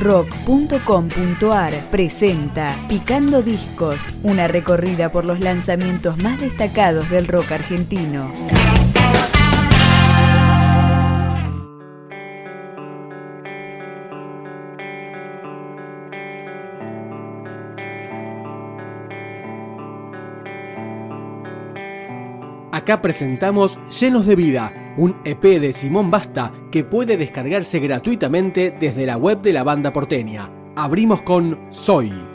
rock.com.ar presenta Picando Discos, una recorrida por los lanzamientos más destacados del rock argentino. Acá presentamos Llenos de Vida, un EP de Simón Basta que puede descargarse gratuitamente desde la web de la banda porteña. Abrimos con Soy.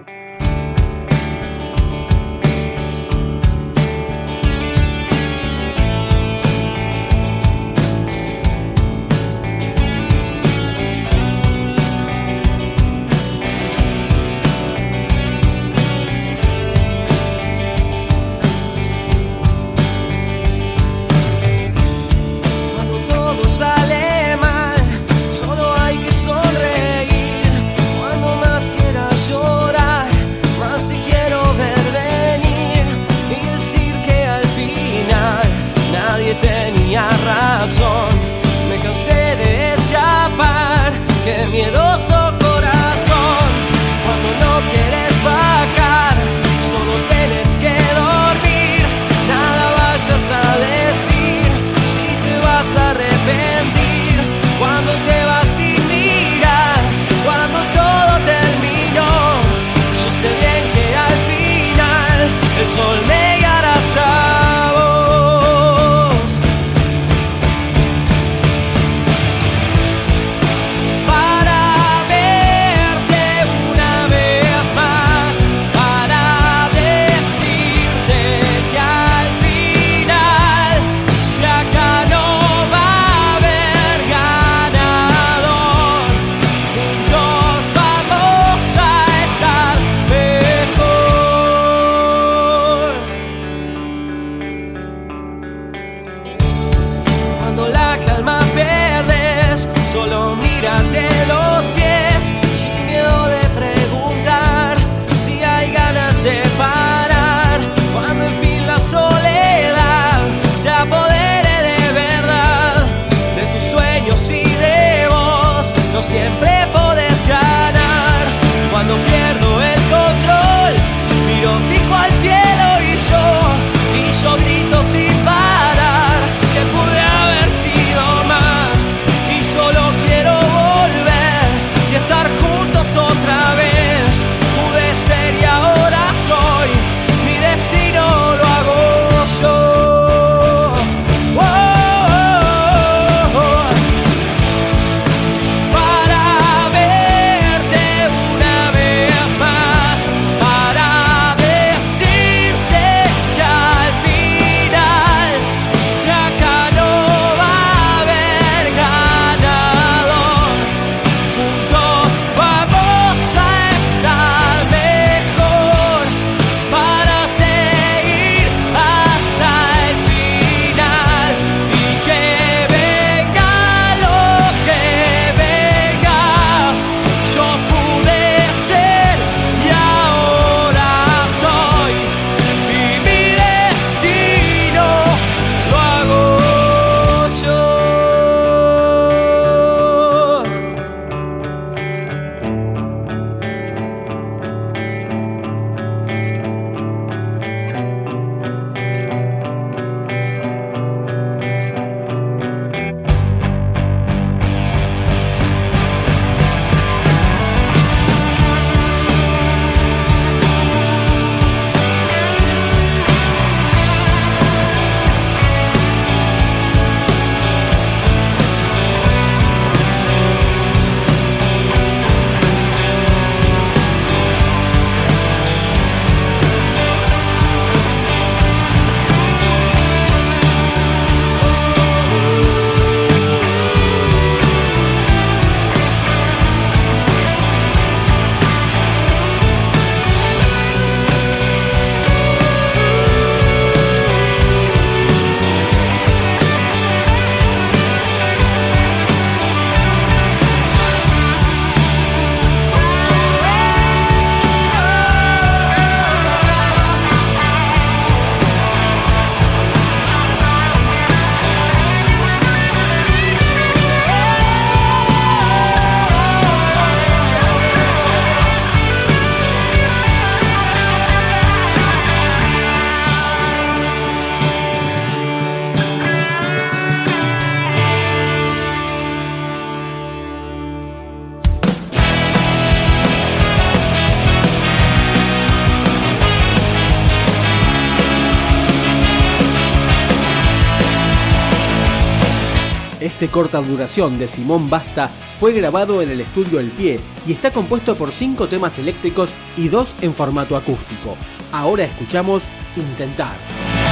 Corta duración de Simón Basta fue grabado en el estudio El Pie y está compuesto por cinco temas eléctricos y dos en formato acústico. Ahora escuchamos Intentar.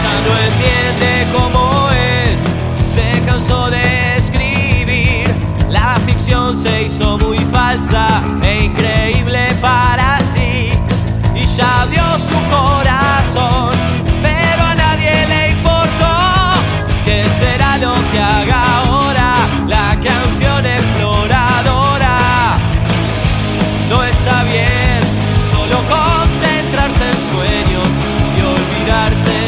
Ya no entiende cómo es, se cansó de escribir. La ficción se hizo muy falsa e increíble para sí. Y ya dio su corazón, en sueños y olvidarse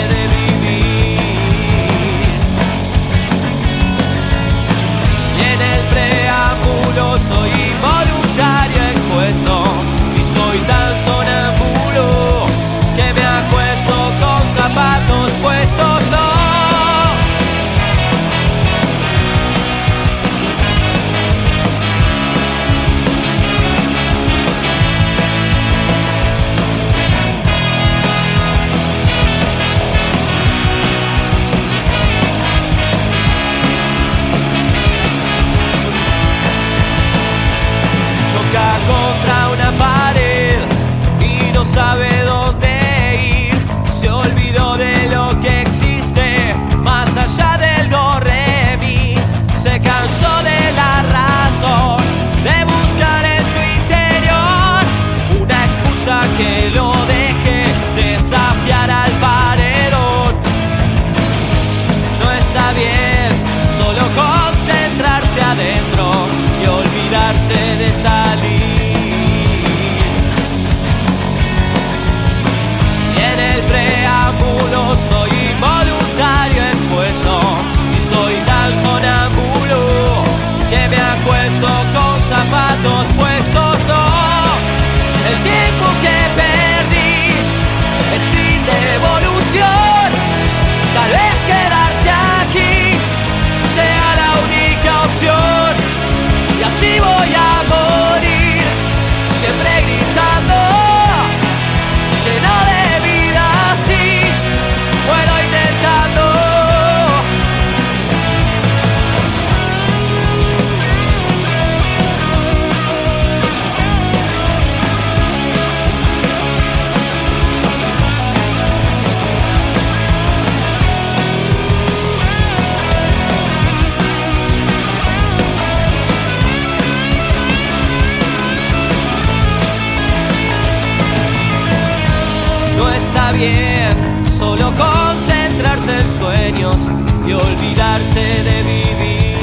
solo concentrarse en sueños y olvidarse de vivir.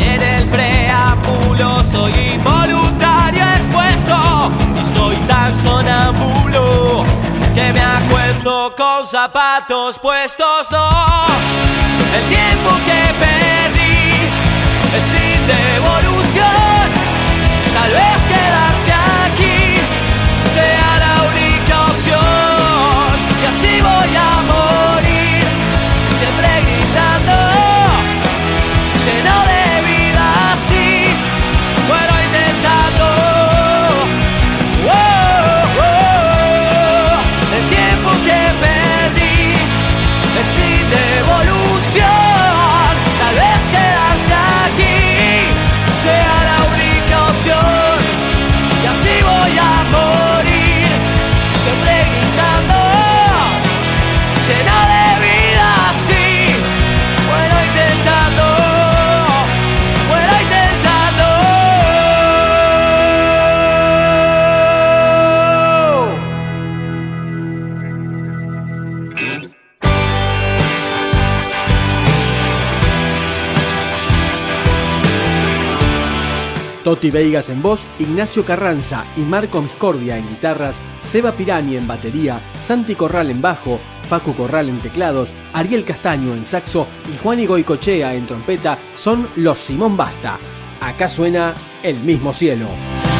En el preámbulo soy involuntario expuesto y soy tan sonámbulo que me acuesto con zapatos puestos. No, el tiempo que perdí es sin devolución. Toti Veigas en voz, Ignacio Carranza y Marco Miscordia en guitarras, Seba Pirani en batería, Santi Corral en bajo, Facu Corral en teclados, Ariel Castaño en saxo y Juan Igoicochea en trompeta son los Simón Basta. Acá suena El mismo cielo.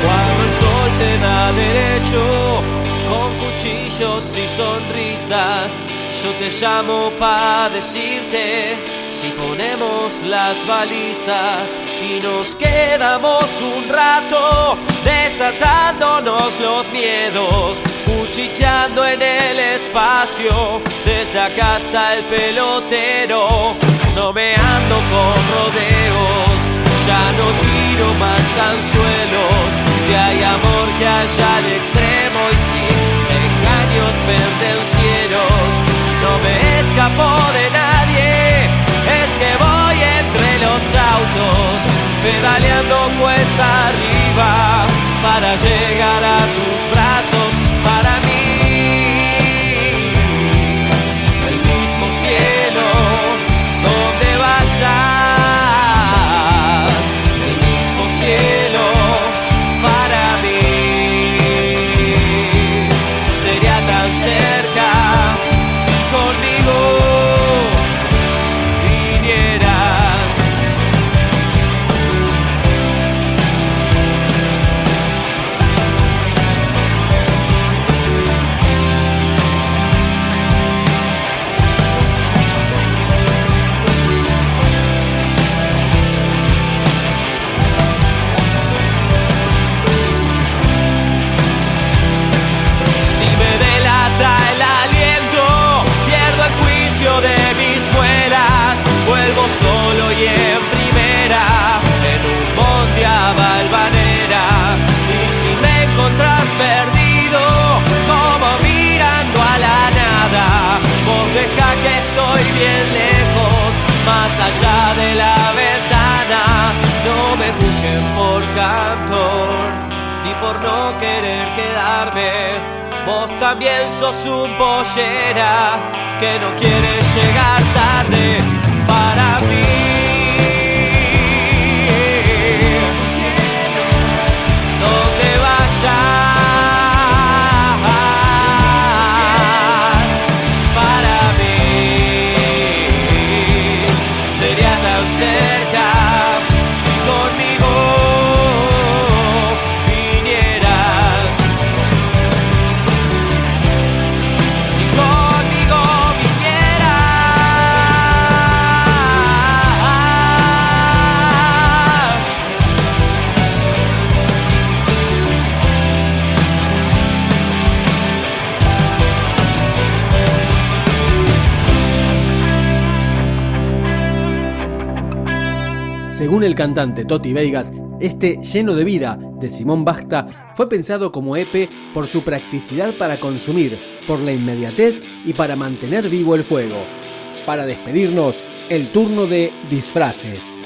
Cuando el sol te da derecho, con cuchillos y sonrisas, yo te llamo para decirte si ponemos las balizas y nos quedamos un rato desatándonos los miedos, cuchicheando en el espacio, desde acá hasta el pelotero. No me ando con rodeos, ya no tiro más anzuelos. Si hay amor que haya al extremo y sin engaños pendencieros, no me escapo de nadie, pedaleando cuesta arriba para llegar a tus brazos, Vos también sos un pollera que no quiere llegar tarde para mí. Según el cantante Toti Vegas, este lleno de vida de Simón Basta fue pensado como EP por su practicidad para consumir, por la inmediatez y para mantener vivo el fuego. Para despedirnos, el turno de disfraces.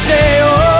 say, oh.